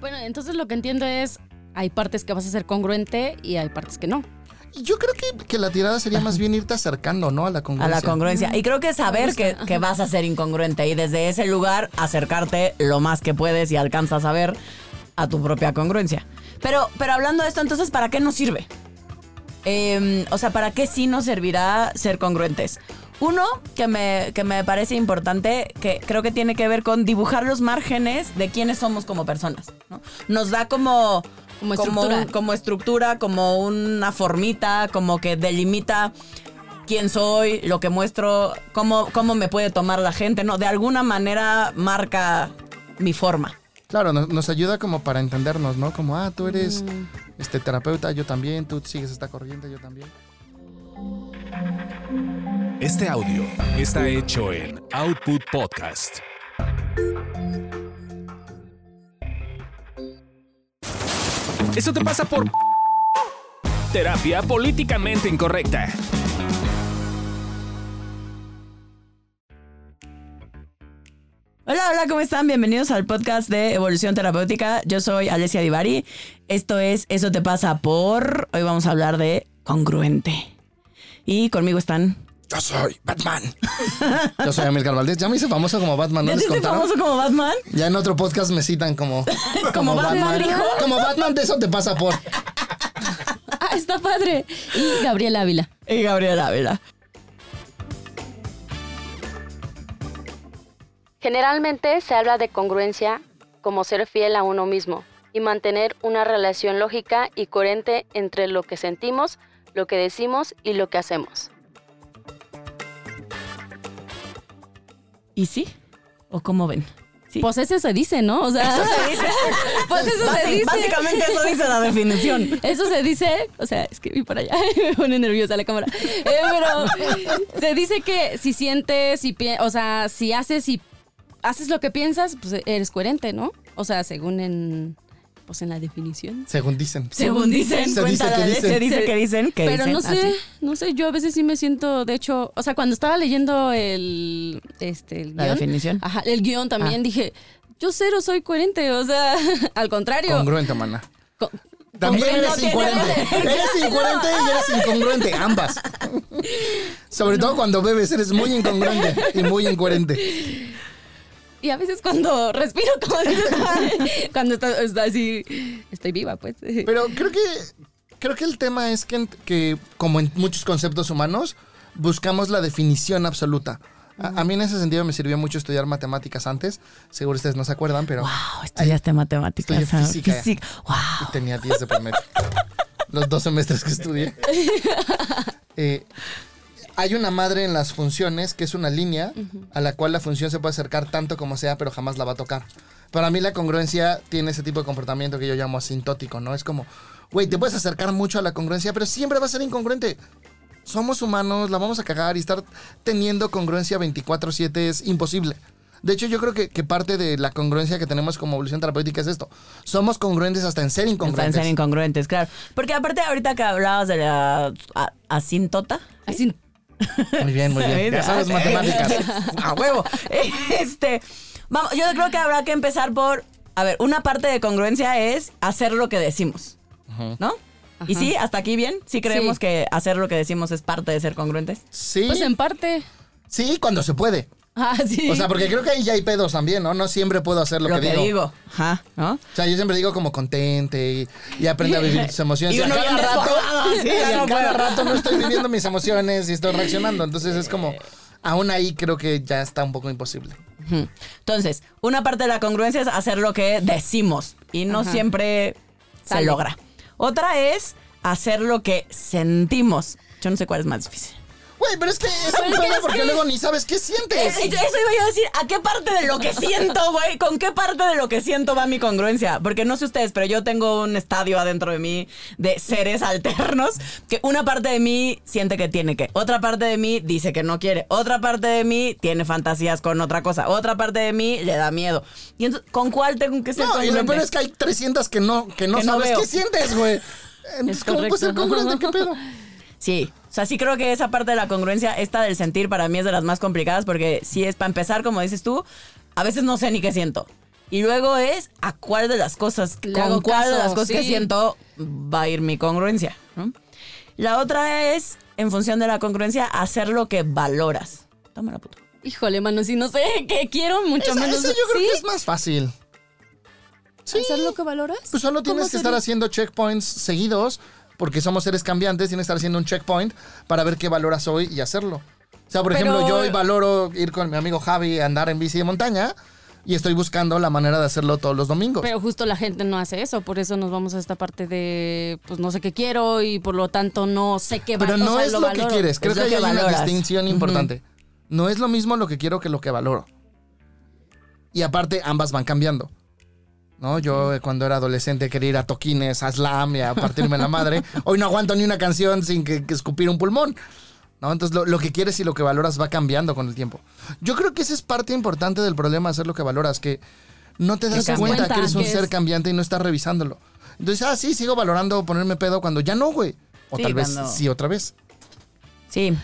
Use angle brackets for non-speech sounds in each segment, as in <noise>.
Bueno, entonces lo que entiendo es, hay partes que vas a ser congruente y hay partes que no. Yo creo que, que la tirada sería más bien irte acercando, ¿no? A la A congruencia. la congruencia. Y creo que saber que, que vas a ser incongruente y desde ese lugar acercarte lo más que puedes y alcanzas a ver a tu propia congruencia. Pero, pero hablando de esto, entonces, ¿para qué nos sirve? Eh, o sea, ¿para qué sí nos servirá ser congruentes? Uno que me, que me parece importante, que creo que tiene que ver con dibujar los márgenes de quiénes somos como personas. ¿no? Nos da como, Como estructura. un- como estructura, como una formita, como que delimita quién soy, lo que muestro, cómo, cómo me puede tomar la gente, ¿no? De alguna manera marca mi forma. Claro, nos, nos ayuda como para entendernos, ¿no? Como, ah, tú eres Mm. este terapeuta, yo también, tú sigues esta corriente, yo también. Este audio está hecho en Output Podcast. Eso te pasa por terapia políticamente incorrecta. Hola, hola, ¿cómo están? Bienvenidos al podcast de Evolución Terapéutica. Yo soy Alessia Divari. Esto es Eso te pasa por... Hoy vamos a hablar de congruente. Y conmigo están... Yo soy Batman. <laughs> yo soy Amilcar Valdés. Ya me hice famoso como Batman, ¿no ¿Ya les te hice famoso como Batman? Ya en otro podcast me citan como, <laughs> Como Batman, dijo. Como Batman, de eso te pasa por. <laughs> Ah, está padre. Y Gabriela Ávila. Y Gabriela Ávila. Generalmente se habla de congruencia como ser fiel a uno mismo y mantener una relación lógica y coherente entre lo que sentimos, lo que decimos y lo que hacemos. ¿Y sí? ¿O cómo ven? Sí. Pues eso se dice, ¿no? O sea, <laughs> pues eso se dice. Básicamente eso dice la definición. Eso se dice, o sea, es que vi para allá, <laughs> me pone nerviosa la cámara. Eh, pero se dice que si sientes, si o sea, si haces y haces lo que piensas, pues eres coherente, ¿no? O sea, según en, pues en la definición. Según dicen. Según dicen, Se dice que dicen. se dice que dicen que Pero dicen no sé, así. no sé, yo a veces sí me siento, de hecho, o sea, cuando estaba leyendo el, este, el La guion, definición. ajá, el guion también Ah. dije, yo cero soy coherente, o sea, <laughs> al contrario. Congruente, mana. Co- También eres incoherente. Eres incoherente y eres incongruente, ambas. Sobre todo cuando bebes, eres muy incongruente y muy incoherente. Y a veces cuando <laughs> respiro, como dices, <laughs> cuando está, está así, estoy viva, pues. Pero creo que creo que el tema es que, que, como en muchos conceptos humanos, buscamos la definición absoluta. A, a mí en ese sentido me sirvió mucho estudiar matemáticas antes. Seguro ustedes no se acuerdan, pero Wow, estudiaste matemáticas. Estudié ah, física. física. Wow. tenía 10 de promedio. Los dos semestres que estudié. <laughs> Eh, hay una madre en las funciones que es una línea a la cual la función se puede acercar tanto como sea, pero jamás la va a tocar. Para mí la congruencia tiene ese tipo de comportamiento que yo llamo asintótico, ¿no? Es como, güey, te puedes acercar mucho a la congruencia, pero siempre va a ser incongruente. Somos humanos, la vamos a cagar y estar teniendo congruencia 24/7 es imposible. De hecho, yo creo que, que parte de la congruencia que tenemos como evolución terapéutica es esto. Somos congruentes hasta en ser incongruentes. ser incongruentes, claro. Porque aparte ahorita que hablabas de la a- asíntota. Muy bien, muy bien. Ya sabes matemáticas. <laughs> A huevo. Este, vamos, yo creo que habrá que empezar por, a ver, una parte de congruencia es hacer lo que decimos, ¿no? Y sí, hasta aquí bien. Sí creemos Sí. que hacer lo que decimos es parte de ser congruentes. Sí, pues en parte. sí, cuando se puede. Ah, sí. O sea, porque creo que ahí ya hay pedos también, ¿no? No siempre puedo hacer lo, Lo, que, que, digo. digo. Ajá, ¿no? O sea, yo siempre digo como contente y, y aprende a vivir tus emociones. <laughs> Y Y, a cada rato, así, y a no cada rato no estoy viviendo mis emociones y estoy <laughs> reaccionando. Entonces es como, aún ahí creo que ya está un poco imposible. Entonces, una parte de la congruencia es hacer lo que decimos y no Ajá. siempre se Sale. logra. Otra es hacer lo que sentimos. Yo no sé cuál es más difícil. Güey, pero es que es un pedo porque luego ni sabes qué sientes. Eso iba yo a decir, ¿a qué parte de lo que siento, güey? ¿Con qué parte de lo que siento va mi congruencia? Porque no sé ustedes, pero yo tengo un estadio adentro de mí de seres alternos que una parte de mí siente que tiene que, otra parte de mí dice que no quiere, otra parte de mí tiene fantasías con otra cosa, otra parte de mí le da miedo. Y entonces, ¿con cuál tengo que ser No, y lo congruente? peor es que hay 300 que no, que no Que no sabes veo. qué sientes, güey. <laughs> Entonces, ¿cómo puedes ser congruente? ¿Qué pedo? Sí, o sea, sí creo que esa parte de la congruencia, esta del sentir, para mí es de las más complicadas porque sí es, para empezar, como dices tú, a veces no sé ni qué siento. Y luego es a cuál de las cosas, Le con cuál de las cosas que siento va a ir mi congruencia. ¿no? La otra es, en función de la congruencia, hacer lo que valoras. Toma la puta. Híjole, mano, si no sé <laughs> qué quiero, mucho Esa- menos. esa yo creo ¿Sí? que es más fácil. Sí. ¿Hacer lo que valoras? Pues solo tienes ¿Cómo que estar haciendo checkpoints seguidos, porque somos seres cambiantes, tienes que estar haciendo un checkpoint para ver qué valoras hoy y hacerlo. O sea, por Pero- ejemplo, yo hoy valoro ir con mi amigo Javi a andar en bici de montaña y estoy buscando la manera de hacerlo todos los domingos. Pero justo la gente no hace eso, por eso nos vamos a esta parte de, pues no sé qué quiero y por lo tanto no sé qué Pero o no sea, es lo, que quieres. Creo Es que hay una distinción importante. No es lo mismo lo que quiero que lo que valoro. Y aparte, ambas van cambiando. ¿No? Yo cuando era adolescente quería ir a toquines, a slam y a partirme la madre. <laughs> Hoy no aguanto ni una canción sin que, que escupir un pulmón. ¿No? Entonces lo, lo que quieres y lo que valoras va cambiando con el tiempo. Yo creo que esa es parte importante del problema de hacer lo que valoras, que no te das cuenta, cuenta que eres un que ser es- cambiante y no estás revisándolo. Entonces, ah, sí, sigo valorando ponerme pedo cuando ya no, güey. O Sí, tal vez cuando- sí otra vez. Sí,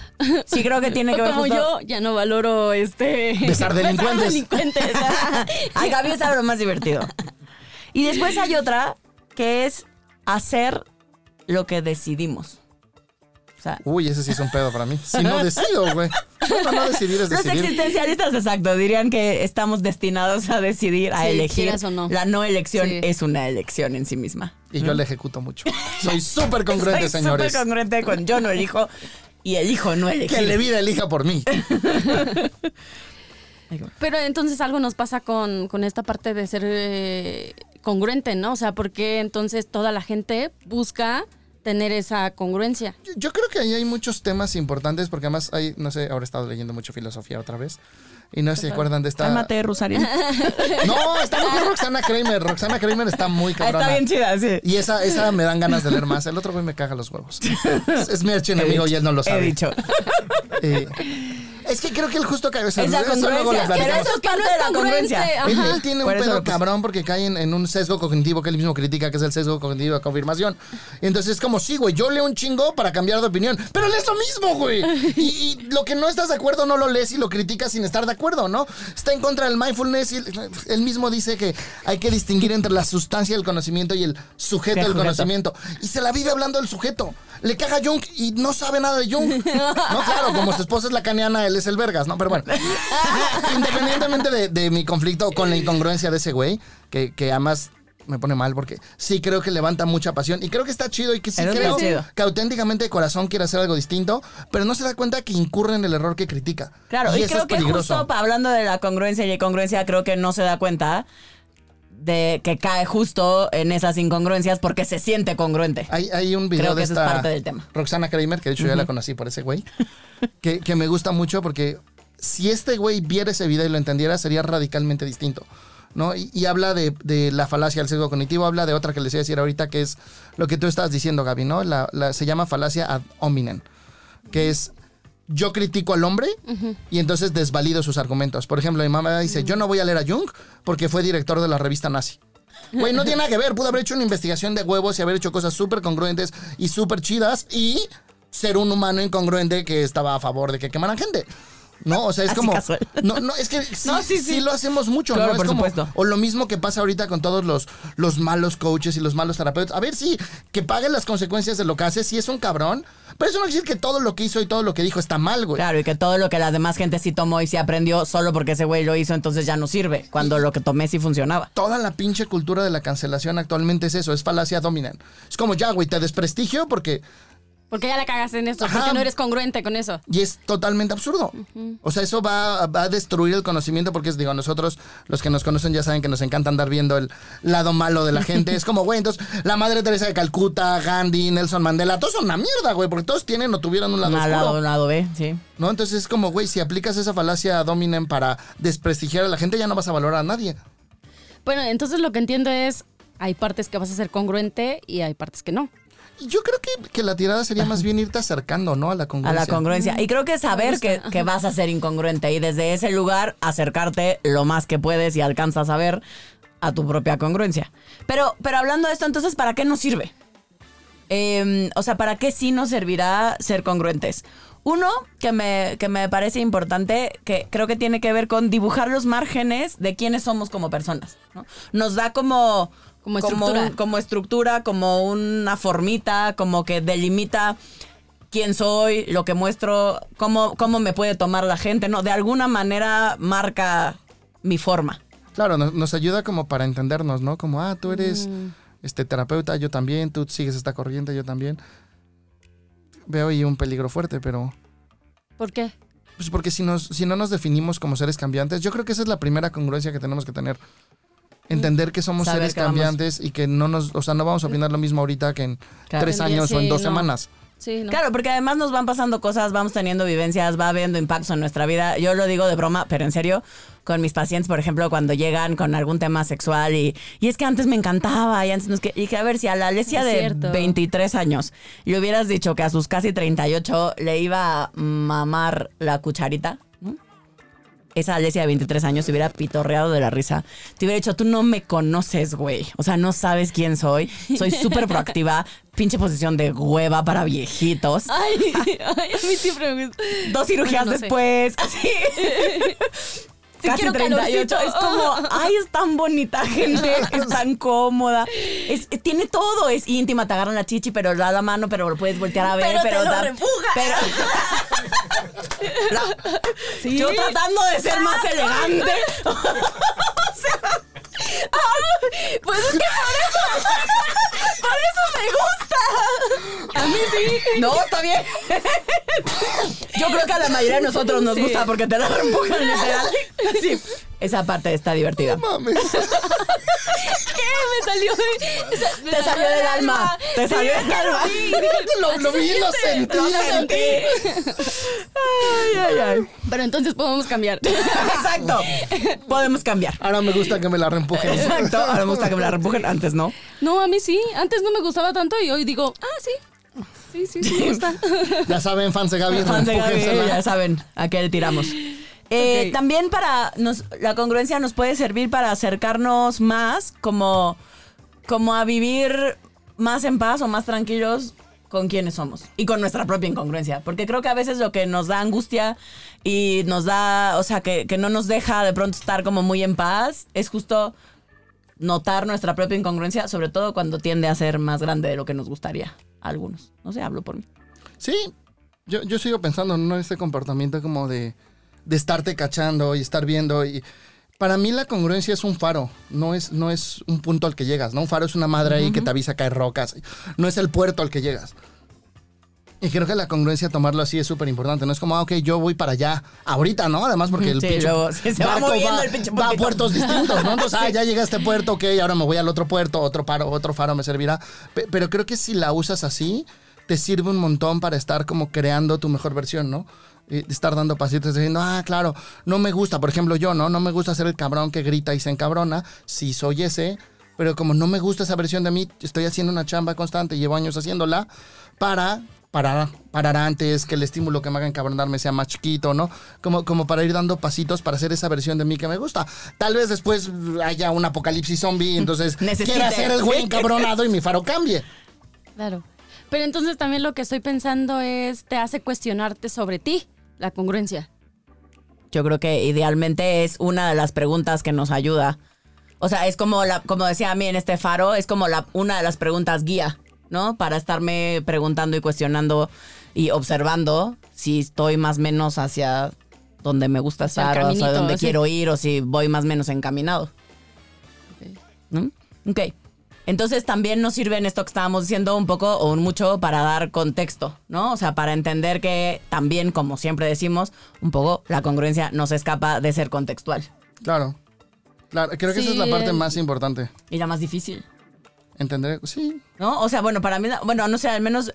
sí creo que tiene que ver Como justo- yo ya no valoro este Besar <laughs> delincuentes. delincuentes. <laughs> Ay, Gaby es algo más divertido. Y después hay otra que es hacer lo que decidimos. O sea, Uy, ese sí es un pedo para mí. Si no <laughs> decido, güey. No, no decidir es los decidir. existencialistas, exacto, dirían que estamos destinados a decidir, a Sí, elegir. o no. La no elección Sí. es una elección en sí misma. Y yo le ejecuto mucho. <laughs> Soy súper congruente, Soy señores. súper congruente con yo no elijo y elijo no elegir. Que le vida elija por mí. <laughs> Pero entonces algo nos pasa con, con esta parte de ser eh, congruente, ¿no? O sea, porque entonces toda la gente busca tener esa congruencia. Yo, yo creo que ahí hay muchos temas importantes porque además hay, no sé, ahora he estado leyendo mucho filosofía otra vez. Y no sé si se acuerdan de esta. Cálmate, Rosario. <laughs> No, está muy Roxana Kramer. Roxana Kramer está muy Ah, cabrona. Está bien chida, sí. Y esa, esa me dan ganas de leer más. El otro güey me caga los huevos. Es, es mi archienemigo y él no lo He sabe. dicho. Eh, es que creo que él justo cae. o sea, Es la eso congruencia. Pero eso es parte de la congruencia. Él, él tiene un Por pedo cabrón porque cae en, en un sesgo cognitivo que él mismo critica, que es el sesgo cognitivo de confirmación. Entonces es como, sí, güey, yo leo un chingo para cambiar de opinión, pero lees lo mismo, güey. Y, y lo que no estás de acuerdo no lo lees y lo criticas sin estar de acuerdo, ¿no? Está en contra del mindfulness y él, mismo dice que hay que distinguir entre la sustancia del conocimiento y el sujeto El del sujeto. conocimiento. Y se la vive hablando del sujeto. Le caga Jung y no sabe nada de Jung. <laughs> No, claro, como su esposa es la caniana, él es el vergas, ¿no? Pero bueno. <laughs> Independientemente de, de mi conflicto con la incongruencia de ese güey, que, que además me pone mal porque sí creo que levanta mucha pasión y creo que está chido y que sí creo que auténticamente de corazón quiere hacer algo distinto, pero no se da cuenta que incurre en el error que critica. Claro, y, creo es que peligroso. justo hablando de la congruencia y incongruencia, creo que no se da cuenta de que cae justo en esas incongruencias porque se siente congruente. Hay, hay un video Creo que de eso es esta parte del tema. Roxana Kramer, que de hecho ya la conocí por ese güey, que, que me gusta mucho porque si este güey viera ese video y lo entendiera, sería radicalmente distinto. ¿no? Y, y habla de, de la falacia del sesgo cognitivo, habla de otra que les iba a decir ahorita, que es lo que tú estabas diciendo, Gaby, ¿no? La, la- se llama falacia ad hominem, que es yo critico al hombre y entonces desvalido sus argumentos. Por ejemplo, mi mamá dice, yo no voy a leer a Jung porque fue director de la revista nazi. Güey, no tiene nada que ver. Pudo haber hecho una investigación de huevos y haber hecho cosas súper congruentes y súper chidas y ser un humano incongruente que estaba a favor de que quemaran gente. No, o sea, es Así como. casual. No, no, es que <laughs> sí, No, sí, sí, sí. lo hacemos mucho, Claro, ¿no? Es por como- supuesto. O lo mismo que pasa ahorita con todos los, los malos coaches y los malos terapeutas. A ver, sí, que paguen las consecuencias de lo que hace, sí es un cabrón, pero eso no quiere decir que todo lo que hizo y todo lo que dijo está mal, güey. Claro, y que todo lo que la demás gente sí tomó y sí aprendió solo porque ese güey lo hizo, entonces ya no sirve, cuando lo que tomé sí funcionaba. Toda la pinche cultura de la cancelación actualmente es eso, es falacia dominant. Es como ya, güey, te desprestigio porque Porque ya la cagaste en esto, Ajá. porque no eres congruente con eso. Y es totalmente absurdo. O sea, eso va, va a destruir el conocimiento porque, es, digo, nosotros, los que nos conocen ya saben que nos encanta andar viendo el lado malo de la gente. es como, güey, entonces, la Madre Teresa de Calcuta, Gandhi, Nelson Mandela, todos son una mierda, güey, porque todos tienen o tuvieron un lado oscuro. lado, un lado B, sí. ¿No? Entonces es como, güey, si aplicas esa falacia dominen para desprestigiar a la gente, ya no vas a valorar a nadie. Bueno, entonces lo que entiendo es, hay partes que vas a ser congruente y hay partes que no. Yo creo que, que la tirada sería más bien irte acercando, ¿no? A la A congruencia. la congruencia. Y creo que saber que, que vas a ser incongruente y desde ese lugar acercarte lo más que puedes y alcanzas a ver a tu propia congruencia. Pero, pero hablando de esto, entonces, ¿para qué nos sirve? Eh, o sea, ¿para qué sí nos servirá ser congruentes? Uno que me, que me parece importante, que creo que tiene que ver con dibujar los márgenes de quiénes somos como personas. ¿no? Nos da como, Como estructura. un- como estructura, como una formita, como que delimita quién soy, lo que muestro, cómo, cómo me puede tomar la gente, ¿no? De alguna manera marca mi forma. Claro, nos, nos ayuda como para entendernos, ¿no? Como, ah, tú eres este terapeuta, yo también, tú sigues esta corriente, yo también. Veo ahí un peligro fuerte, pero... ¿Por qué? Pues porque si, nos, si no nos definimos como seres cambiantes, yo creo que esa es la primera congruencia que tenemos que tener. Entender que somos Saber seres que vamos- cambiantes y que no nos, o sea, no vamos a opinar lo mismo ahorita que en Claro. tres años o en dos no. semanas. Sí, ¿no? Claro, porque además nos van pasando cosas, vamos teniendo vivencias, va habiendo impactos en nuestra vida. Yo lo digo de broma, pero en serio, con mis pacientes, por ejemplo, cuando llegan con algún tema sexual y, y es que antes me encantaba y antes no es que, y dije, a ver, si a la Alesia Es de cierto. 23 años le hubieras dicho que a sus casi 38 le iba a mamar la cucharita. Esa Alesia de 23 años se hubiera pitorreado de la risa. Te hubiera dicho, tú no me conoces, güey. O sea, no sabes quién soy. Soy súper proactiva. <laughs> Pinche posición de hueva para viejitos. Ay, <laughs> ay, a mí siempre me gusta. Dos cirugías Bueno, no sé. después. <laughs> Así. Casi quiero 38. calorcito. Es como, <laughs> ay, es tan bonita gente, es tan cómoda. Es, tiene todo, es íntima, te agarran la chichi, pero da la mano, pero lo puedes voltear a ver, Pero pero, te lo da- repuja. pero- <laughs> La- Yo tratando de ser más elegante. <laughs> <laughs> Pues es que por eso, por eso me gusta. A mí sí. No, está bien. Yo creo que a la mayoría de nosotros nos Sí. gusta porque te la empujan literal. Sí. Esa parte está divertida. Mames. ¿Qué? Me salió. esa- me Te salió del alma. Te Sí, salió del alma. lo vi. <laughs> lo, lo vi lo sentí. Lo sentí. Ay, ay, ay. Pero entonces podemos cambiar. <laughs> Exacto. Podemos cambiar. Ahora me gusta que me la reempujen. Exacto. Ahora me gusta que me la reempujen. Antes no. No, a mí sí. Antes no me gustaba tanto y hoy digo, ah, sí. Sí, sí, sí me gusta. <laughs> Ya saben, fans de Gaby, Fans de Gaby, ya saben a qué le tiramos. Eh. También para nos, la congruencia nos puede servir para acercarnos más como, como a vivir más en paz o más tranquilos con quienes somos y con nuestra propia incongruencia. Porque creo que a veces lo que nos da angustia y nos da, o sea, que, que no nos deja de pronto estar como muy en paz es justo notar nuestra propia incongruencia, sobre todo cuando tiende a ser más grande de lo que nos gustaría a algunos. No sé, hablo por mí. Sí, yo, yo sigo pensando ¿no? en este comportamiento como de, de estarte cachando y estar viendo. y Para mí la congruencia es un faro, no es, no es un punto al que llegas, ¿no? Un faro es una madre ahí que te avisa que hay rocas, no es el puerto al que llegas. Y creo que la congruencia, tomarlo así es súper importante. No es como, ah, ok, yo voy para allá ahorita, ¿no? Además, porque el Sí, pinche luego, sí, se va barco moviendo va, el pinche va a puertos distintos, ¿no? Entonces, <laughs> ah, ya llegué a este puerto, ok, ahora me voy al otro puerto, otro faro, otro faro me servirá. Pe- Pero creo que si la usas así, te sirve un montón para estar como creando tu mejor versión, ¿no? Estar dando pasitos diciendo, ah, claro, no me gusta, por ejemplo, yo, ¿no? No me gusta ser el cabrón que grita y se encabrona. Sí, soy ese, pero como no me gusta esa versión de mí, estoy haciendo una chamba constante, llevo años haciéndola para parar, parar antes, que el estímulo que me haga encabronarme sea más chiquito, ¿no? Como, como para ir dando pasitos para hacer esa versión de mí que me gusta. Tal vez después haya un apocalipsis zombie, <laughs> entonces Necesite. quiera ser el güey <laughs> encabronado y mi faro cambie. Claro. Pero entonces también lo que estoy pensando es, te hace cuestionarte sobre ti, la congruencia. Yo creo que idealmente es una de las preguntas que nos ayuda. O sea, es como la, como decía a mí en este faro, es como la, una de las preguntas guía, ¿no? Para estarme preguntando y cuestionando y observando si estoy más o menos hacia donde me gusta estar o hacia caminito, donde sí. quiero ir o si voy más o menos encaminado. ¿No? Ok. Entonces también nos sirve en esto que estábamos diciendo un poco o mucho para dar contexto, ¿no? O sea, para entender que también, como siempre decimos, un poco la congruencia no se escapa de ser contextual. Claro. Claro, creo que esa es la parte más importante. Y la más difícil, Entender, sí, ¿no? O sea, bueno, para mí, bueno, no sé, al menos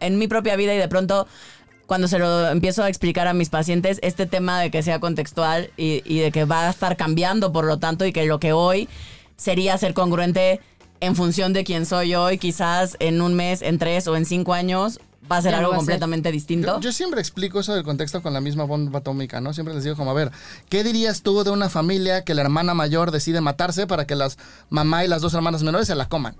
en mi propia vida y de pronto cuando se lo empiezo a explicar a mis pacientes, este tema de que sea contextual y, y de que va a estar cambiando, por lo tanto, y que lo que hoy sería ser congruente en función de quién soy hoy, quizás en un mes, en tres o en cinco años, va a ser algo ser. completamente distinto. Yo, yo siempre explico eso del contexto con la misma bomba atómica, ¿no? Siempre les digo como, a ver, ¿qué dirías tú de una familia que la hermana mayor decide matarse para que las mamá y las dos hermanas menores se la coman?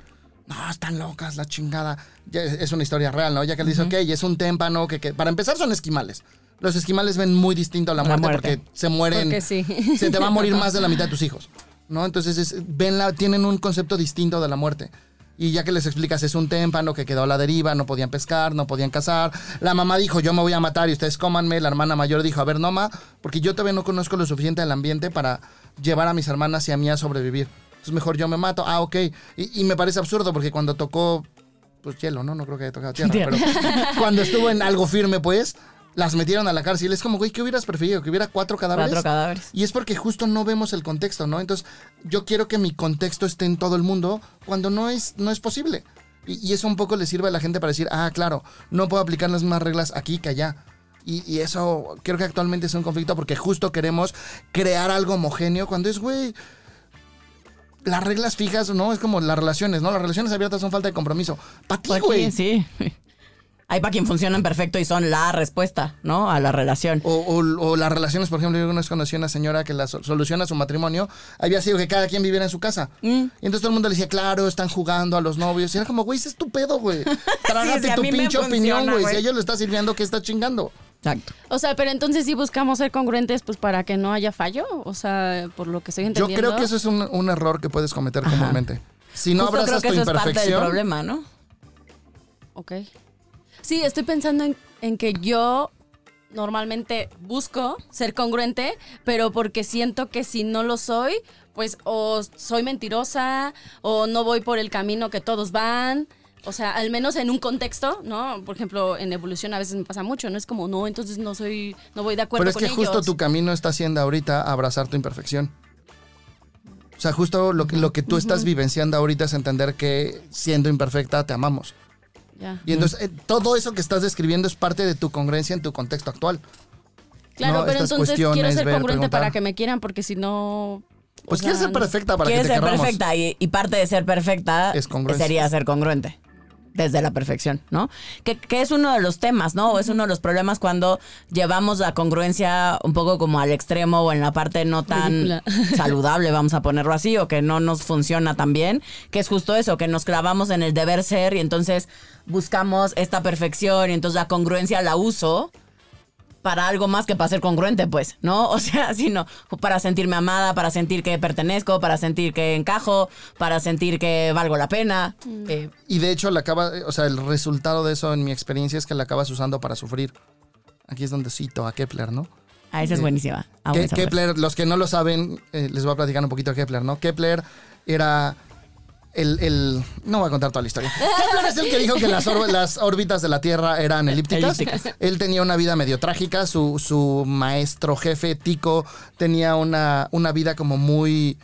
no, están locas, la chingada. Ya es una historia real, ¿no? Ya que le dice, ok, es un témpano, que, que- para empezar son esquimales. Los esquimales ven muy distinto a la La muerte, muerte. porque se mueren. Porque sí. Se te va a morir <laughs> más de la mitad de tus hijos, ¿no? Entonces es- ven la, tienen un concepto distinto de la muerte. Y ya que les explicas, es un témpano que quedó a la deriva, no podían pescar, no podían cazar. La mamá dijo, yo me voy a matar y ustedes cómanme. La hermana mayor dijo, a ver, no, ma, porque yo todavía no conozco lo suficiente del ambiente para llevar a mis hermanas y a mí a sobrevivir. Entonces mejor yo me mato. Ah, ok. Y, y me parece absurdo porque cuando tocó, pues hielo, ¿no? No creo que haya tocado tierra, Tierra. pero cuando estuvo en algo firme, pues, las metieron a la cárcel. Es como, güey, ¿qué hubieras preferido? ¿Que hubiera cuatro cadáveres? Cuatro cadáveres. Y es porque justo no vemos el contexto, ¿no? Entonces, yo quiero que mi contexto esté en todo el mundo cuando no es, no es posible. Y, y eso un poco le sirve a la gente para decir, ah, claro, no puedo aplicar las mismas reglas aquí que allá. Y, y eso creo que actualmente es un conflicto porque justo queremos crear algo homogéneo cuando es, güey, las reglas fijas, ¿no? Es como las relaciones, ¿no? Las relaciones abiertas son falta de compromiso. Para ti, güey. sí, sí. Hay para quien funcionan perfecto y son la respuesta, ¿no? A la relación. O, o- o las relaciones, por ejemplo, yo una vez conocí a una señora que la so- solución a su matrimonio había sido que cada quien viviera en su casa. Mm. Y entonces todo el mundo le decía, claro, están jugando a los novios. Y era como, güey, ese es tu pedo, güey. <laughs> Trágate sí, tu pinche opinión, funciona, güey. güey. Si a ellos le está sirviendo, ¿qué está chingando? Exacto. O sea, pero entonces sí buscamos ser congruentes pues para que no haya fallo. O sea, por lo que estoy Yo entendiendo. creo que eso es un, un error que puedes cometer comúnmente. Si no Justo creo abrazas que tu eso es parte del imperfección, problema, ¿no? Ok. Sí, estoy pensando en, en que yo normalmente busco ser congruente, pero porque siento que si no lo soy, pues o soy mentirosa o no voy por el camino que todos van. O sea, al menos en un contexto, ¿no? Por ejemplo, en evolución a veces me pasa mucho, ¿no? Es como, no, entonces no soy, no voy de acuerdo pero es con que justo tu camino está siendo ahorita abrazar tu imperfección. O sea, justo lo que, lo que tú estás vivenciando ahorita es entender que siendo imperfecta te amamos. Ya. Y entonces eh, todo eso que estás describiendo es parte de tu congruencia en tu contexto actual. Claro, No, pero estas entonces quiero ser ver, congruente preguntar. para que me quieran, porque si no... o Pues sea, quieres ser perfecta para que te ser queramos. perfecta y, y parte de ser perfecta Es sería ser congruente. Desde la perfección, ¿no? Que, que es uno de los temas, ¿no? O es uno de los problemas cuando llevamos la congruencia un poco como al extremo o en la parte no tan <laughs> saludable, vamos a ponerlo así, o que no nos funciona tan bien, que es justo eso, que nos clavamos en el deber ser y entonces buscamos esta perfección y entonces la congruencia la uso para algo más que para ser congruente, pues, ¿no? <laughs> O sea, sino para sentirme amada, para sentir que pertenezco, para sentir que encajo, para sentir que valgo la pena. Eh, Y de hecho, la acaba, o sea, el resultado de eso en mi experiencia es que la acabas usando para sufrir. Aquí es donde cito a Kepler, ¿no? ah, esa es Eh, buenísima. Ke-. Kepler, los que no lo saben, eh, les voy a platicar un poquito de Kepler, ¿no? Kepler era el, el- No voy a contar toda la historia. Kepler es el que dijo que las, órbitas de la Tierra eran elípticas. Elípticas. Él tenía una vida medio trágica. Su, su maestro jefe, Tico, tenía una, una vida como muy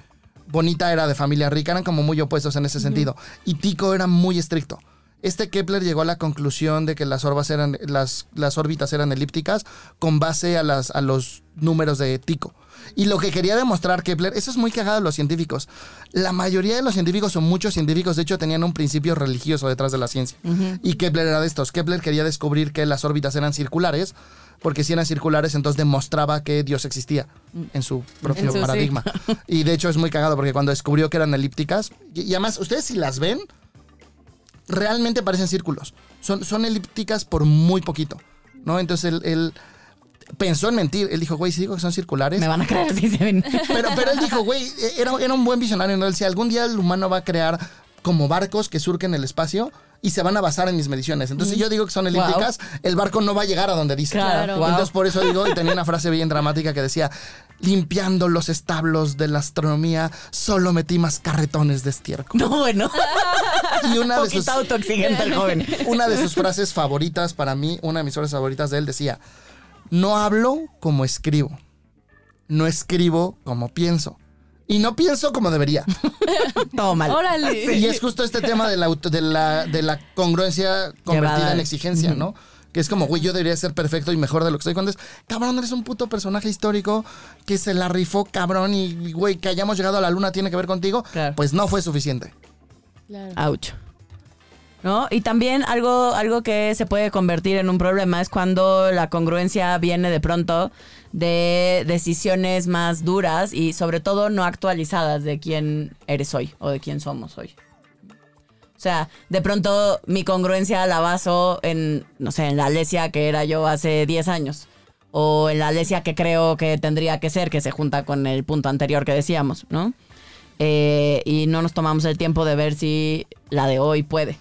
bonita, era de familia rica, eran como muy opuestos en ese sentido. Y Tico era muy estricto. Este Kepler llegó a la conclusión de que las, orbas eran, las, las órbitas eran elípticas con base a, las, a los números de Tico. Y lo que quería demostrar Kepler, eso es muy cagado de los científicos. La mayoría de los científicos o muchos científicos, de hecho, tenían un principio religioso detrás de la ciencia. Y Kepler era de estos. Kepler quería descubrir que las órbitas eran circulares, porque si eran circulares, entonces demostraba que Dios existía en su propio sí. paradigma. <laughs> Y de hecho es muy cagado porque cuando descubrió que eran elípticas, y, y además, ustedes si las ven, realmente parecen círculos. Son, son elípticas por muy poquito, ¿no? Entonces él, él pensó en mentir. Él dijo, güey, si digo que son circulares. Me van a creer si se ven. Pero, pero él dijo, güey, era, era un buen visionario, ¿no? Él decía, algún día el humano va a crear como barcos que surquen el espacio y se van a basar en mis mediciones. Entonces, si yo digo que son elípticas, el barco no va a llegar a donde dice. Claro. Wow. Entonces, por eso digo, y tenía una frase bien dramática que decía, limpiando los establos de la astronomía, solo metí más carretones de estiércol. No, bueno. Y una de sus, el joven. una de sus frases favoritas para mí, una de mis frases favoritas de él decía, no hablo como escribo, no escribo como pienso. Y no pienso como debería. <laughs> Todo mal. Órale. Y es justo este tema de la, auto- de la, de la congruencia convertida en exigencia, ¿no? Que es como, güey, yo debería ser perfecto y mejor de lo que soy. Cuando es, cabrón, eres un puto personaje histórico que se la rifó, cabrón, y, güey, que hayamos llegado a la luna tiene que ver contigo. Claro. Pues no fue suficiente. Claro. Ouch. ¿No? Y también algo, algo que se puede convertir en un problema es cuando la congruencia viene de pronto de decisiones más duras y sobre todo no actualizadas de quién eres hoy o de quién somos hoy. O sea, de pronto mi congruencia la baso en, no sé, en la Alesia que era yo hace 10 años. O en la Alesia que creo que tendría que ser, que se junta con el punto anterior que decíamos, ¿no? Eh, y no nos tomamos el tiempo de ver si la de hoy puede.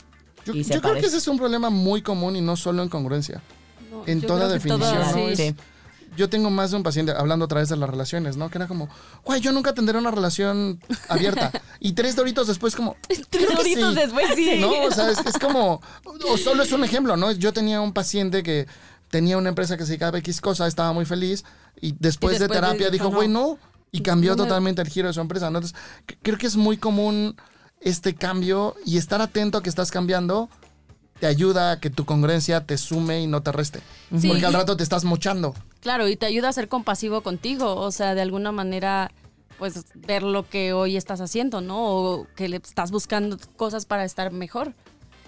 Yo, y se yo creo que ese es un problema muy común y no solo en congruencia. No, En toda definición, todo- ¿no? sí. Es- Sí. Yo tengo más de un paciente hablando otra vez de las relaciones, ¿no? Que era como, güey, yo nunca tendré una relación abierta. y tres doritos después como... <laughs> Tres "Creo que horitos sí". después, sí. ¿no? O sea, es, es como, o solo es un ejemplo, ¿no? Yo tenía un paciente que tenía una empresa que se dedicaba a X cosa, estaba muy feliz y después, Y después de terapia dijo, güey, no. no, y cambió No totalmente el giro de su empresa, ¿no? Entonces, creo que es muy común este cambio y estar atento a que estás cambiando te ayuda a que tu congruencia te sume y no te reste. Sí, Porque al rato te estás mochando. Claro, y te ayuda a ser compasivo contigo, o sea, de alguna manera, pues ver lo que hoy estás haciendo, ¿no? O que le estás buscando cosas para estar mejor,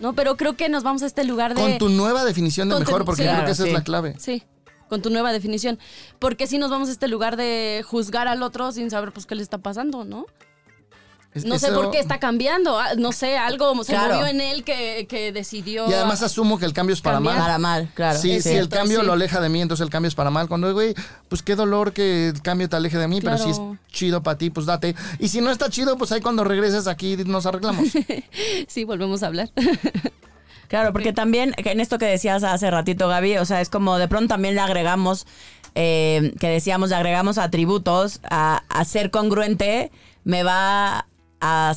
¿no? Pero creo que nos vamos a este lugar de... Con tu nueva definición de Con mejor, porque sí. creo que esa sí. es la clave. Sí, con tu nueva definición. Porque si nos vamos a este lugar de juzgar al otro sin saber, pues, qué le está pasando, ¿no? Es- No sé eso- por qué está cambiando, ah, no sé, algo se Claro. movió en él que, que decidió... Y además asumo que el cambio es para Cambiar. mal. Para mal, claro. Sí, si el cambio sí. lo aleja de mí, entonces el cambio es para mal. Cuando, güey, pues qué dolor que el cambio te aleje de mí, pero si es chido para ti, pues date. Y si no está chido, pues ahí cuando regreses aquí nos arreglamos. <laughs> Sí, volvemos a hablar. <laughs> Claro, porque también en esto que decías hace ratito, Gaby, o sea, es como de pronto también le agregamos, eh, que decíamos, le agregamos atributos a, a ser congruente, me va a,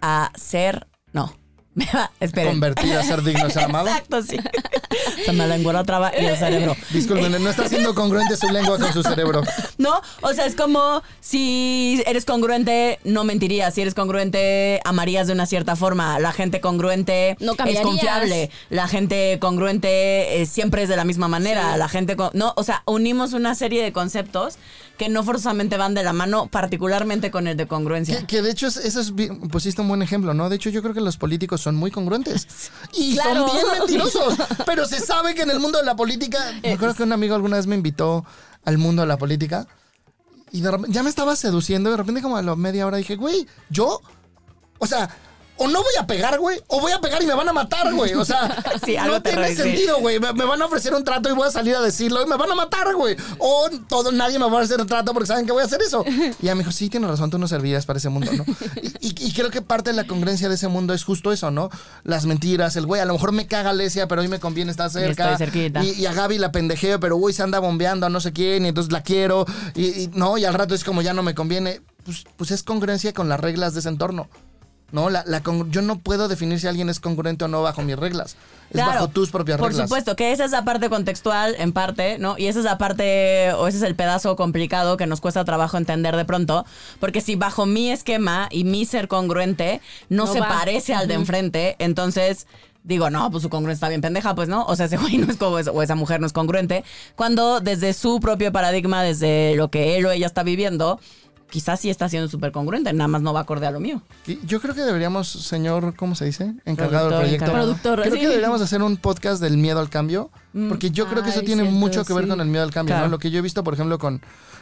a ser, no, <laughs> me va, esperen. Convertir a ser digno de ser amado. Exacto, sí. <laughs> Se me lengua la traba y el cerebro. Disculpen, no está siendo congruente su lengua con su cerebro. <laughs> No, o sea, es como si eres congruente, no mentirías. Si eres congruente, amarías de una cierta forma. La gente congruente No es confiable. La gente congruente eh, siempre es de la misma manera. La gente, no, o sea, unimos una serie de conceptos que no forzosamente van de la mano, particularmente con el de congruencia. Que, que de hecho, es- eso es, pusiste un buen ejemplo, ¿no? De hecho, yo creo que los políticos son muy congruentes. <laughs> Y Claro. son bien <laughs> mentirosos. Pero se sabe que en el mundo de la política. Me acuerdo que un amigo alguna vez me invitó al mundo de la política. Y de repente, ya me estaba seduciendo. Y de repente, como a la media hora, dije, güey, ¿yo? O sea. O no voy a pegar, güey, o voy a pegar y me van a matar, güey. O sea, <laughs> Sí, algo no tiene sentido, güey. Me, me van a ofrecer un trato y voy a salir a decirlo y me van a matar, güey. O todo, nadie me va a hacer un trato porque saben que voy a hacer eso. Y ella me dijo, sí, tienes razón, tú no servirías para ese mundo, ¿no? Y, y- y creo que parte de la congruencia de ese mundo es justo eso, ¿no? Las mentiras, el güey, a lo mejor me caga Alesia, pero hoy me conviene estar cerca. Y, y a Gaby la pendejeo, pero güey, se anda bombeando a no sé quién y entonces la quiero. Y, y no, y al rato es como ya no me conviene. Pues, pues es congruencia con las reglas de ese entorno. No, la, la con- yo no puedo definir si alguien es congruente o no bajo mis reglas. Es Claro, bajo tus propias Por reglas. supuesto, que esa es la parte contextual, en parte, ¿no? Y esa es la parte, o ese es el pedazo complicado que nos cuesta trabajo entender de pronto. Porque si bajo mi esquema y mi ser congruente no, No se va. parece al de enfrente, entonces. Digo, no, pues su congruencia está bien pendeja, pues no. O sea, ese güey no es como o esa mujer no es congruente. Cuando desde su propio paradigma, desde lo que él o ella está viviendo, quizás sí está siendo súper congruente, nada más no va acorde a lo mío. Y Yo creo que deberíamos, señor, ¿cómo se dice? Encargado del proyecto. encargado. Productor, creo sí. que deberíamos hacer un podcast del miedo al cambio. Porque yo creo que eso Ay, tiene cierto, mucho que ver sí. con el miedo al cambio. Claro. ¿no? Lo que yo he visto, por ejemplo, con,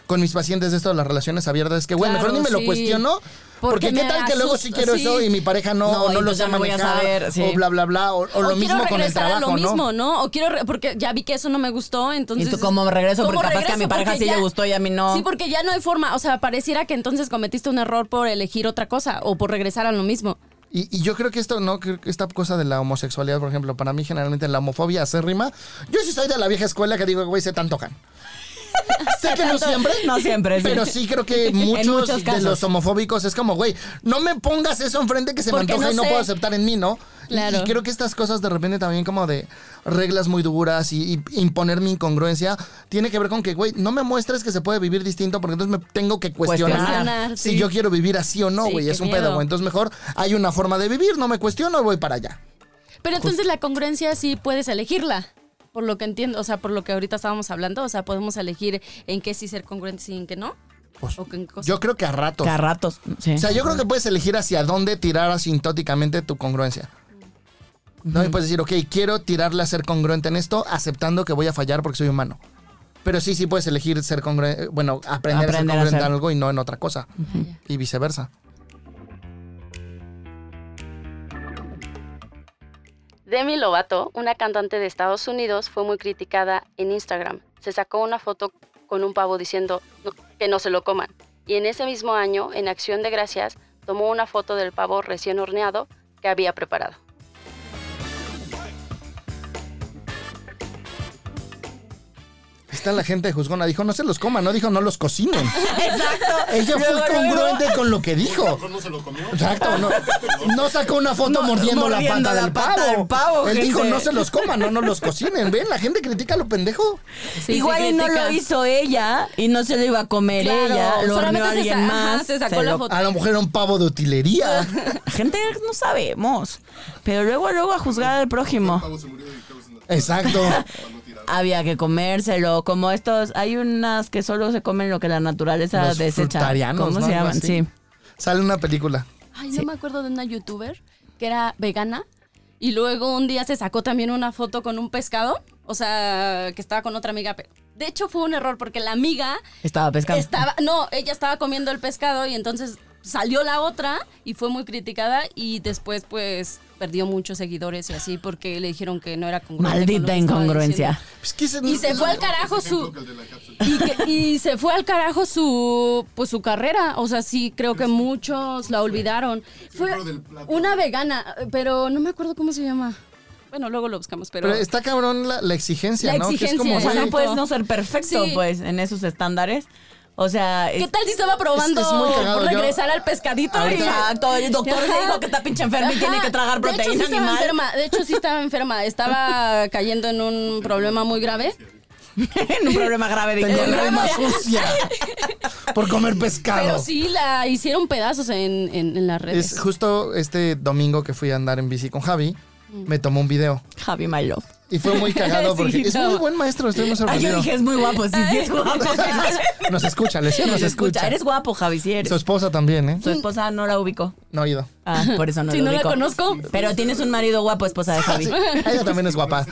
con mis pacientes de esto de las relaciones abiertas es que, güey, Claro, mejor ni me lo cuestiono. Porque, Porque qué tal que luego sí quiero sí. eso y mi pareja no, No, o lo sé ya no voy a manejar, saber, sí. o bla, bla, bla, o, o lo quiero mismo con el regresar a trabajo, lo ¿no? mismo, ¿no? O quiero, re- porque ya vi que eso no me gustó, entonces... ¿Y tú cómo regreso? ¿cómo Porque capaz que a mi regreso? pareja Porque sí le gustó y a mí no. Sí, porque ya no hay forma, o sea, pareciera que entonces cometiste un error por elegir otra cosa o por regresar a lo mismo. Y, y yo creo que esto, ¿no? Creo que esta cosa de la homosexualidad, por ejemplo, para mí generalmente la homofobia acérrima, yo sí soy de la vieja escuela que digo, güey, se te antojan. <laughs> sé que no siempre. No siempre, sí. Pero sí creo que <laughs> muchos, muchos de los homofóbicos es como, güey, no me pongas eso enfrente que se me antoja no y no sé. puedo aceptar en mí, ¿no? Y- Claro. Y, creo que estas cosas de repente también como de reglas muy duras y, y imponer mi incongruencia tiene que ver con que, güey, no me muestres que se puede vivir distinto porque entonces me tengo que cuestionar, Cuestionar, si sí. yo quiero vivir así o no, Sí, güey. qué es un miedo. pedo, güey. Entonces mejor hay una forma de vivir, no me cuestiono, voy para allá. Pero entonces la congruencia sí puedes elegirla. Por lo que entiendo, o sea, por lo que ahorita estábamos hablando, o sea, podemos elegir en qué sí ser congruentes y en qué no. Pues, ¿O qué cosa? yo creo que a ratos. Que a ratos. Sí. O sea, yo creo que puedes elegir hacia dónde tirar asintóticamente tu congruencia. ¿No? Y puedes decir, ok, quiero tirarle a ser congruente en esto, aceptando que voy a fallar porque soy humano. Pero sí, sí puedes elegir ser congruente, bueno, aprender, Aprender a ser congruente en ser. algo y no en otra cosa. Y viceversa. Demi Lovato, una cantante de Estados Unidos, fue muy criticada en Instagram. Se sacó una foto con un pavo diciendo "No- que no se lo coman. Y en ese mismo año, en Acción de Gracias, tomó una foto del pavo recién horneado que había preparado. Está la gente de Juzgona. Dijo, no se los coman, no dijo, no los cocinen. Exacto. Ella Luego, fue luego, congruente con lo que dijo. no se lo comió. Exacto, no, no sacó una foto No, mordiendo, la pata, la del, pata pavo. del pavo, Él gente. dijo, no se los coman, no, no los cocinen. Ven, la gente critica lo pendejo. Sí, Igual y no lo hizo ella y no se lo iba a comer Claro, ella, lo solamente se alguien ajá, más. se sacó se la lo- foto. A lo mejor era un pavo de utilería. <laughs> Gente no sabemos, pero luego luego a juzgar al prójimo. Pavo se murió naturales. Exacto. Había que comérselo, como estos, hay unas que solo se comen lo que la naturaleza Los desecha. ¿Cómo ¿no? se llaman? Sí. Sale una película. Ay, no me acuerdo de una youtuber que era vegana y luego un día se sacó también una foto con un pescado, o sea, que estaba con otra amiga. De hecho fue un error porque la amiga Estaba pescando. estaba, no, ella estaba comiendo el pescado y entonces salió la otra y fue muy criticada y después pues perdió muchos seguidores y así porque le dijeron que no era congruente. Maldita incongruencia. Pues, ¿qué se- Y se fue al carajo su y, que- y se fue al carajo su pues su carrera, o sea, sí creo que muchos la olvidaron. Fue una vegana, pero no me acuerdo cómo se llama. Bueno, luego lo buscamos, pero, Pero está cabrón la, la exigencia, La ¿no? que es exigencia, como, O sea, no puedes no ser perfecto, Sí. pues, en esos estándares. O sea, ¿qué es- tal si estaba probando Es- es muy cagado, yo- regresar al pescadito? Exacto, el doctor le dijo que está pinche enfermo y Ajá. tiene que tragar De hecho, proteína sí animal. enferma. De hecho, sí estaba enferma. Estaba cayendo en un problema muy grave. <laughs> en un problema grave de Tengo sucia por comer pescado. Pero sí la hicieron pedazos en, en- en las redes. Es justo este domingo que fui a andar en bici con Javi, me tomó un video. Javi, my love. Y fue muy <laughs> cagado Sí, porque es no. muy buen maestro, estoy muy Ay, yo sorprendido. dije, es muy guapo, sí, sí, es <laughs> guapo. <laughs> Nos escucha, le decía, nos escucha. Eres guapo, Javi, sí eres. Su esposa también, ¿eh? Su esposa no la ubicó. No ha ido. Ah, por eso no Si lo no la conozco. Pero tienes un marido guapo, esposa de Javi. Ella también es guapa.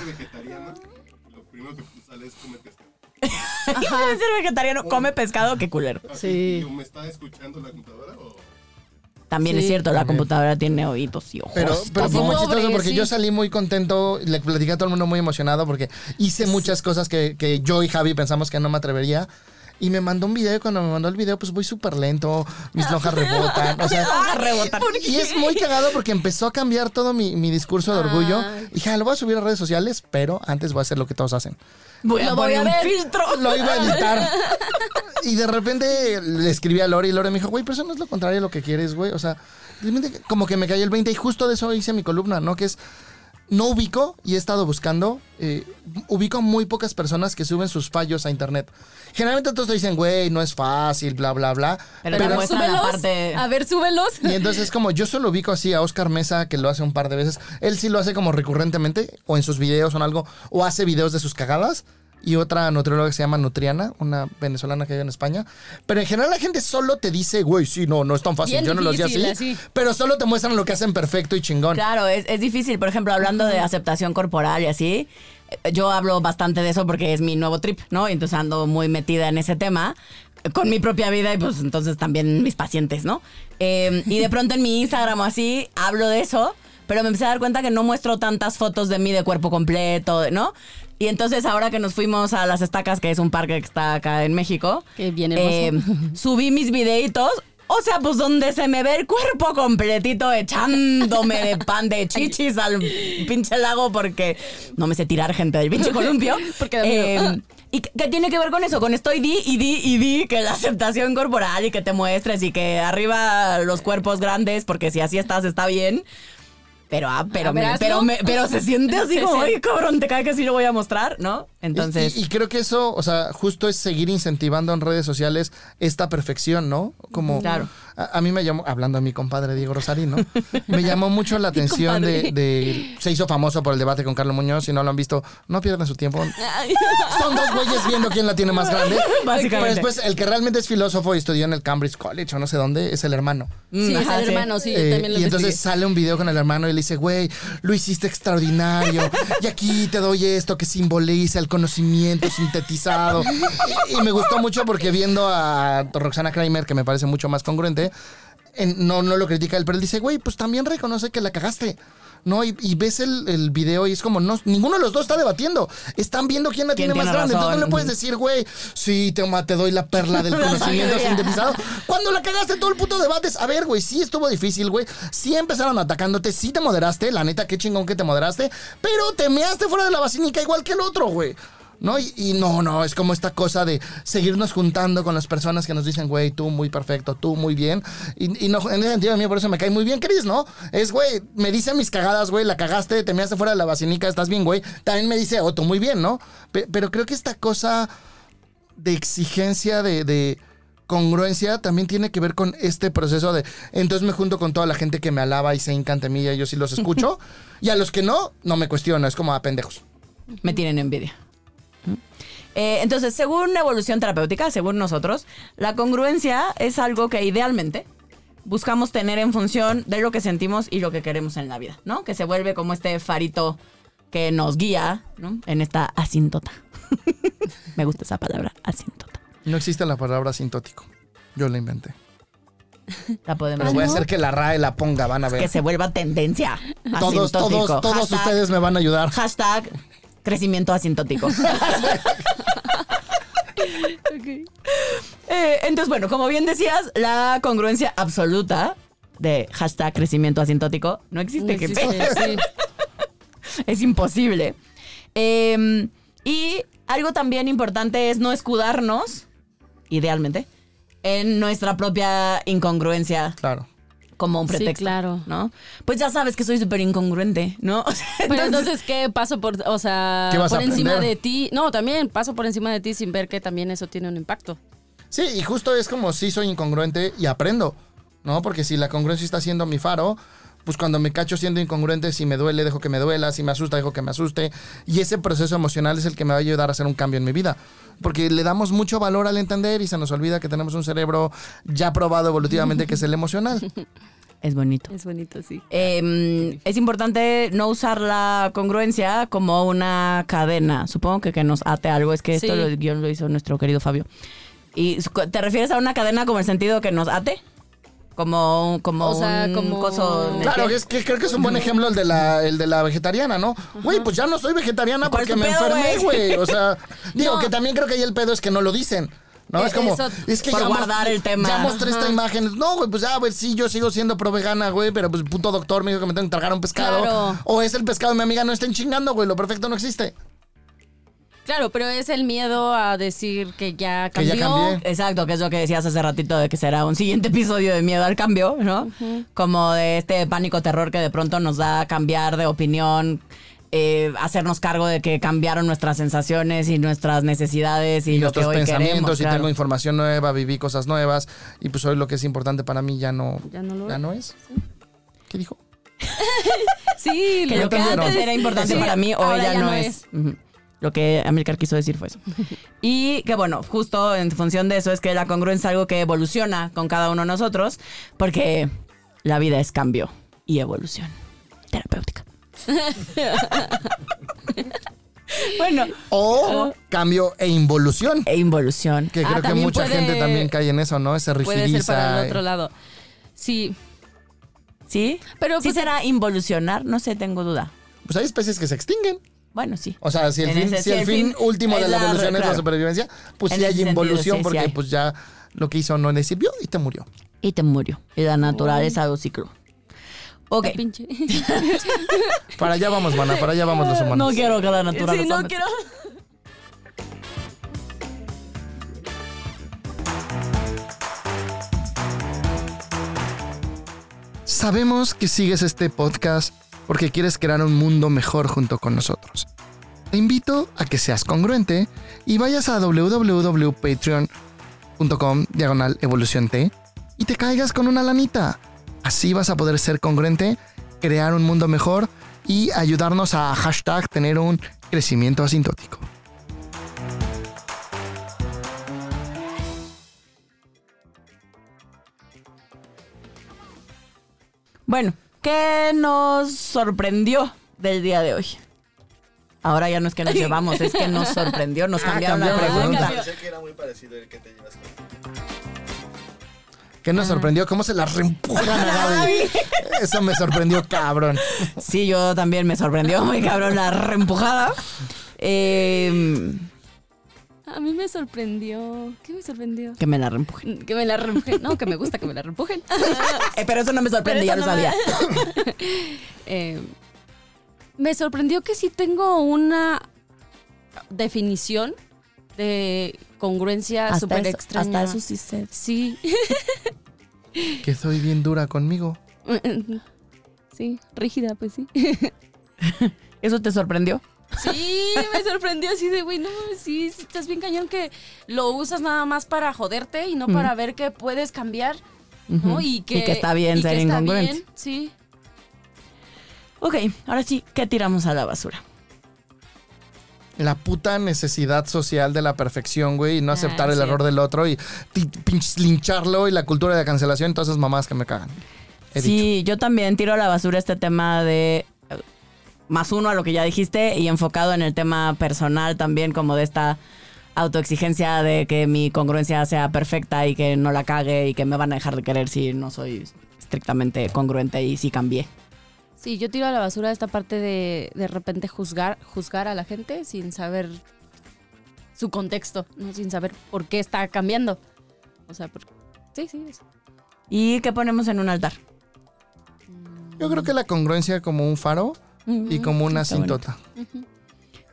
lo primero que sale es comer pescado. Ser vegetariano, come pescado, qué culero. Sí. ¿Me está escuchando la computadora o...? También es cierto, la computadora tiene oídos y ojos. Pero, pero fue muy chistoso porque sí. yo salí muy contento, le platicé a todo el mundo muy emocionado porque hice muchas cosas que, que yo y Javi pensamos que no me atrevería. Y me mandó un video y cuando me mandó el video pues voy súper lento, mis lonjas <laughs> rebotan, o sea... rebotan. Y es muy cagado porque empezó a cambiar todo mi, mi discurso de orgullo. Y dije, "Ah, lo voy a subir a redes sociales, pero antes voy a hacer lo que todos hacen. Voy a Lo voy a un ver. filtro. Lo iba a <laughs> editar. Y de repente le escribí a Lore y Lore me dijo, güey, pero eso no es lo contrario a lo que quieres, güey. O sea, realmente como que me cayó el 20 y justo de eso hice mi columna, ¿no? Que es, no ubico y he estado buscando, eh, ubico muy pocas personas que suben sus fallos a internet. Generalmente todos te dicen, güey, no es fácil, bla, bla, bla. Pero Pero la súbelos. parte- A ver, súbelos. Y entonces es como, yo solo ubico así a Oscar Mesa, que lo hace un par de veces. Él sí lo hace como recurrentemente, o en sus videos o en algo, o hace videos de sus cagadas. Y otra nutrióloga que se llama Nutriana, una venezolana que vive en España. Pero en general la gente solo te dice, güey, sí, no, no es tan fácil. Bien yo no lo hacía difícil, así, así. Pero solo te muestran lo que hacen perfecto y chingón. Claro, es, es difícil. Por ejemplo, hablando de aceptación corporal y así, eh, yo hablo bastante de eso porque es mi nuevo trip, ¿no? Y entonces ando muy metida en ese tema eh, con mi propia vida y pues entonces también mis pacientes, ¿no? Eh, y de pronto en mi Instagram o así hablo de eso, pero me empecé a dar cuenta que no muestro tantas fotos de mí de cuerpo completo, ¿no? Y entonces ahora que nos fuimos a Las Estacas, que es un parque que está acá en México, eh, <laughs> subí mis videitos. O sea, pues donde se me ve el cuerpo completito echándome de pan de <laughs> chichis al pinche lago porque no me sé tirar gente del pinche columpio. <laughs> Porque. Eh, ¿Y qué tiene que ver con eso? Con estoy di y di y di que la aceptación corporal y que te muestres y que arriba los cuerpos grandes porque si así estás está bien. Pero, ah, pero, A me- pero, me- pero se siente así <laughs> Sí, como, ay, cabrón, te cae que sí lo voy a mostrar, ¿no? Entonces, Y, y creo que eso, o sea, justo es seguir incentivando en redes sociales esta perfección, ¿no? Como Claro. A, a mí me llamó, hablando a mi compadre Diego Rosarino, me llamó mucho la <laughs> atención de, se hizo famoso por el debate con Carlos Muñoz, si no lo han visto, no pierdan su tiempo. Son dos güeyes viendo quién la tiene más grande. Básicamente. Pero después, el que realmente es filósofo y estudió en el Cambridge College o no sé dónde, es el hermano. Sí, es el sí. hermano, sí, yo Eh, también lo y entonces investigué. sale un video con el hermano y le dice, güey, lo hiciste extraordinario. Y aquí te doy esto que simboliza el conocimiento sintetizado. y, y me gustó mucho porque viendo a Roxana Kramer, que me parece mucho más congruente, en- no, no lo critica él, pero él dice, güey, pues también reconoce que la cagaste. ¿no? Y, y ves el, el video y es como, no, ninguno de los dos está debatiendo. Están viendo quién la ¿Quién tiene más grande. Entonces no le puedes decir, güey, sí, te, te doy la perla del <laughs> conocimiento sintetizado. Cuando la cagaste todo el puto debate es, a ver, güey, sí estuvo difícil, güey. Sí empezaron atacándote, sí te moderaste, la neta, qué chingón que te moderaste, pero te measte fuera de la basílica igual que el otro, güey. ¿No? Y, y no, no, es como esta cosa de seguirnos juntando con las personas que nos dicen, güey, tú muy perfecto, tú muy bien. Y, y no, en ese sentido, a mí por eso me cae muy bien Chris, ¿no? Es, güey, me dice mis cagadas, güey, la cagaste, te measte fuera de la basílica, estás bien, güey. También me dice, oh, tú muy bien, ¿no? Pe- pero creo que esta cosa de exigencia, de, de congruencia, también tiene que ver con este proceso de. Entonces me junto con toda la gente que me alaba y se encanta mí y yo sí los escucho. <laughs> y a los que no, no me cuestiono, es como a pendejos. Me tienen envidia. Eh, entonces, según evolución terapéutica, según nosotros, la congruencia es algo que idealmente buscamos tener en función de lo que sentimos y lo que queremos en la vida, ¿no? Que se vuelve como este farito que nos guía, ¿no? En esta asíntota. <laughs> Me gusta esa palabra, asíntota. No existe la palabra asintótico. Yo la inventé. La podemos Pero voy a hacer que la RAE la ponga, van a ver. que se vuelva tendencia. todos, Asintótico. todos, todos Hashtag- ustedes me van a ayudar. Hashtag crecimiento asintótico. <laughs> Eh, entonces, bueno, como bien decías, la congruencia absoluta de hashtag crecimiento asintótico no existe. No qué existe, pe- sí. <laughs> es imposible. Eh, y algo también importante es no escudarnos, idealmente, en nuestra propia incongruencia Claro. Como un Sí, pretexto. claro. ¿no? Pues ya sabes que soy súper incongruente, ¿no? <laughs> O sea, Pero entonces, ¿qué paso por, o sea, ¿Qué vas por a encima de ti? No, también paso por encima de ti sin ver que también eso tiene un impacto. Sí, y justo es como si soy incongruente y aprendo, ¿no? Porque si la congruencia está siendo mi faro, pues cuando me cacho siendo incongruente, si me duele, dejo que me duela, si me asusta, dejo que me asuste. Y ese proceso emocional es el que me va a ayudar a hacer un cambio en mi vida. Porque le damos mucho valor al entender y se nos olvida que tenemos un cerebro ya probado evolutivamente que es el emocional. <laughs> es bonito. Es bonito, sí. Eh, es importante no usar la congruencia como una cadena. Supongo que que nos ate algo. Es que esto Sí. lo, guion lo hizo nuestro querido Fabio. ¿Y te refieres a una cadena como el sentido que nos ate? Como, un- como O sea, un como- coso Claro, es que creo que es un buen ejemplo el de la, el de la vegetariana, ¿no? Güey, pues ya no soy vegetariana ¿Cuál es porque me pedo, enfermé, güey? O sea, <laughs> digo No. que también creo que ahí el pedo es que no lo dicen. ¿no? Es como, eso- es que por ya guardar el tema. Ya mostré esta imagen. No, güey, pues ya, güey, sí, yo sigo siendo pro vegana, güey, pero pues puto doctor me dijo que me tengo que tragar un pescado. Claro. O es el pescado de mi amiga, no estén chingando, güey, lo perfecto no existe. Claro, pero es el miedo a decir que ya Que ya cambió. cambié. Exacto, que es lo que decías hace ratito de que será un siguiente <laughs> episodio de miedo al cambio, ¿no? Como de este pánico terror que de pronto nos da a cambiar de opinión, eh, hacernos cargo de que cambiaron nuestras sensaciones y nuestras necesidades y, Y lo que nuestros hoy pensamientos, queremos. y claro. tengo información nueva, viví cosas nuevas, y pues hoy lo que es importante para mí ya no, Ya no lo es. es. ¿Qué dijo? <laughs> Sí, que lo que antes era importante Sí, para mí hoy ya, no es. Lo que Amilcar quiso decir fue eso. <laughs> Y que bueno, justo en función de eso es que la congruencia es algo que evoluciona con cada uno de nosotros, porque la vida es cambio y evolución terapéutica. <laughs> bueno, O cambio e involución. e involución. Que Ah, creo que también mucha puede- gente también cae en eso, ¿no? Se Puede rigidiza. ser para el otro lado. Sí, ¿Sí? Pero, ¿Sí pues, será involucionar? No sé, tengo duda. Pues hay especies que se extinguen. Bueno, sí. O sea, si el, En fin, ese- si el fin último de la la- evolución es la supervivencia, pues En sí hay sentido, involución sí porque hay. pues ya lo que hizo no le sirvió y te murió. Y te murió. Y la naturaleza de un ciclo. Ok. pinche. <laughs> Para allá vamos, mana, para allá vamos los humanos. No quiero que la naturaleza Sí, no quiero. Sabemos que sigues este podcast porque quieres crear un mundo mejor junto con nosotros. Te invito a que seas congruente y vayas a www.patreon.com diagonal evolución T y te caigas con una lanita. Así vas a poder ser congruente, crear un mundo mejor y ayudarnos a hashtag tener un crecimiento asintótico. Bueno, ¿qué nos sorprendió del día de hoy? Ahora ya no es que nos <laughs> llevamos, es que nos sorprendió, nos Ah, cambiaron la cambiaron la pregunta. pregunta. Pensé que era muy parecido el que te llevas con. ¿Qué nos sorprendió? ¿Cómo se la <laughs> reempujan a Gaby? Eso me sorprendió, cabrón. Sí, yo también me sorprendió muy cabrón la reempujada. Eh, A mí me sorprendió. ¿Qué me sorprendió? que me la reempujen. Que me la reempujen. No, que me gusta que me la reempujen. <laughs> Eh, pero eso no me sorprende, ya lo no sabía. me- <laughs> Eh, me sorprendió que sí tengo una definición de congruencia súper extraña. hasta eso sí sé. Sí. <laughs> Que soy bien dura conmigo. Sí, rígida, pues sí. ¿Eso te sorprendió? Sí, me sorprendió así de, güey, no sí, sí, estás bien cañón que lo usas nada más para joderte y no para ver que puedes cambiar. Y que, Y que está bien y ser que está incongruente. bien, sí. Ok, ahora sí, ¿qué tiramos a la basura? La puta necesidad social de la perfección, güey, y no Ah, aceptar el sí. error del otro y lincharlo y la cultura de cancelación y todas esas mamás que me cagan. He dicho. Sí, yo también tiro a la basura este tema de más uno a lo que ya dijiste y enfocado en el tema personal también, como de esta autoexigencia de que mi congruencia sea perfecta y que no la cague y que me van a dejar de querer si no soy estrictamente congruente y si cambié. Sí, yo tiro a la basura esta parte de de repente juzgar, juzgar a la gente sin saber su contexto, ¿no? Sin saber por qué está cambiando. O sea, por- sí, sí. eso. ¿Y qué ponemos en un altar? Yo creo que la congruencia como un faro y como una bonito. asintota.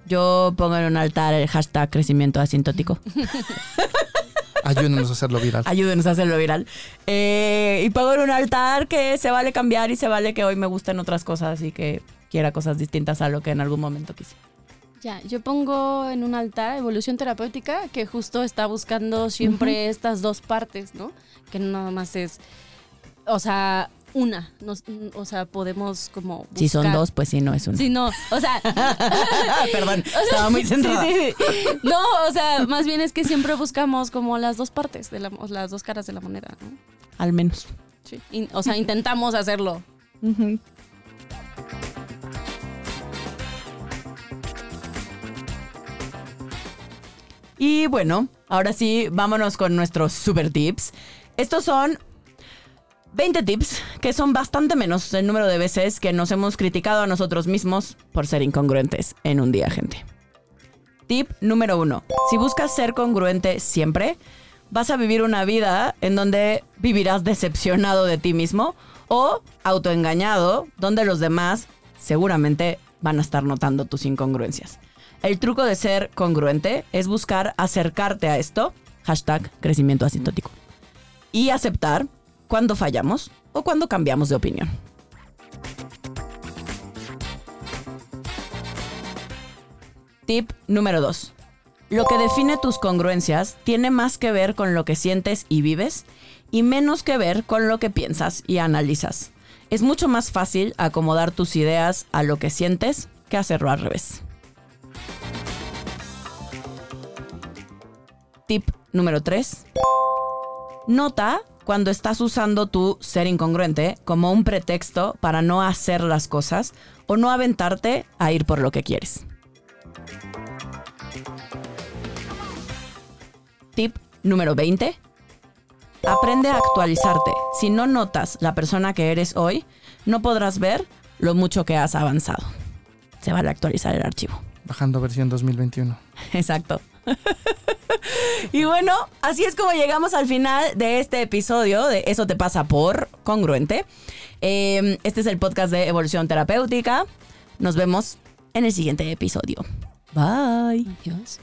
Yo pongo en un altar el hashtag crecimiento asintótico. <laughs> Ayúdenos a hacerlo viral. Ayúdenos a hacerlo viral. Eh, y pongo en un altar que se vale cambiar y se vale que hoy me gusten otras cosas y que quiera cosas distintas a lo que en algún momento quise. Ya, yo pongo en un altar evolución terapéutica que justo está buscando siempre estas dos partes, ¿no? Que no nada más es, o sea, una, nos- o sea, podemos como Si son dos, pues sí, no es uno. Sí, no, o sea, <laughs> Perdón, <laughs> estaba muy centrada. Sí, sí, sí. No, o sea, más bien es que siempre buscamos como las dos partes, de la, las dos caras de la moneda, ¿no? Al menos. Sí. In- o sea, intentamos hacerlo. Y bueno, ahora sí, vámonos con nuestros super tips. Estos son 20 tips, que son bastante menos el número de veces que nos hemos criticado a nosotros mismos por ser incongruentes en un día, gente. Tip número uno. Si buscas ser congruente siempre, vas a vivir una vida en donde vivirás decepcionado de ti mismo o autoengañado, donde los demás seguramente van a estar notando tus incongruencias. El truco de ser congruente es buscar acercarte a esto, hashtag crecimiento asintótico, y aceptar cuando fallamos o cuando cambiamos de opinión. Tip número 2. Lo que define tus congruencias tiene más que ver con lo que sientes y vives y menos que ver con lo que piensas y analizas. Es mucho más fácil acomodar tus ideas a lo que sientes que hacerlo al revés. Tip número 3. Nota cuando estás usando tu ser incongruente como un pretexto para no hacer las cosas o no aventarte a ir por lo que quieres. Tip número 20. Aprende a actualizarte. Si no notas la persona que eres hoy, no podrás ver lo mucho que has avanzado. Se vale actualizar el archivo. Bajando versión 2021. <laughs> Exacto. <laughs> y bueno, así es como llegamos al final de este episodio de Eso te pasa por congruente. Eh, este es el podcast de Evolución Terapéutica. Nos vemos en el siguiente episodio. Bye. Adiós.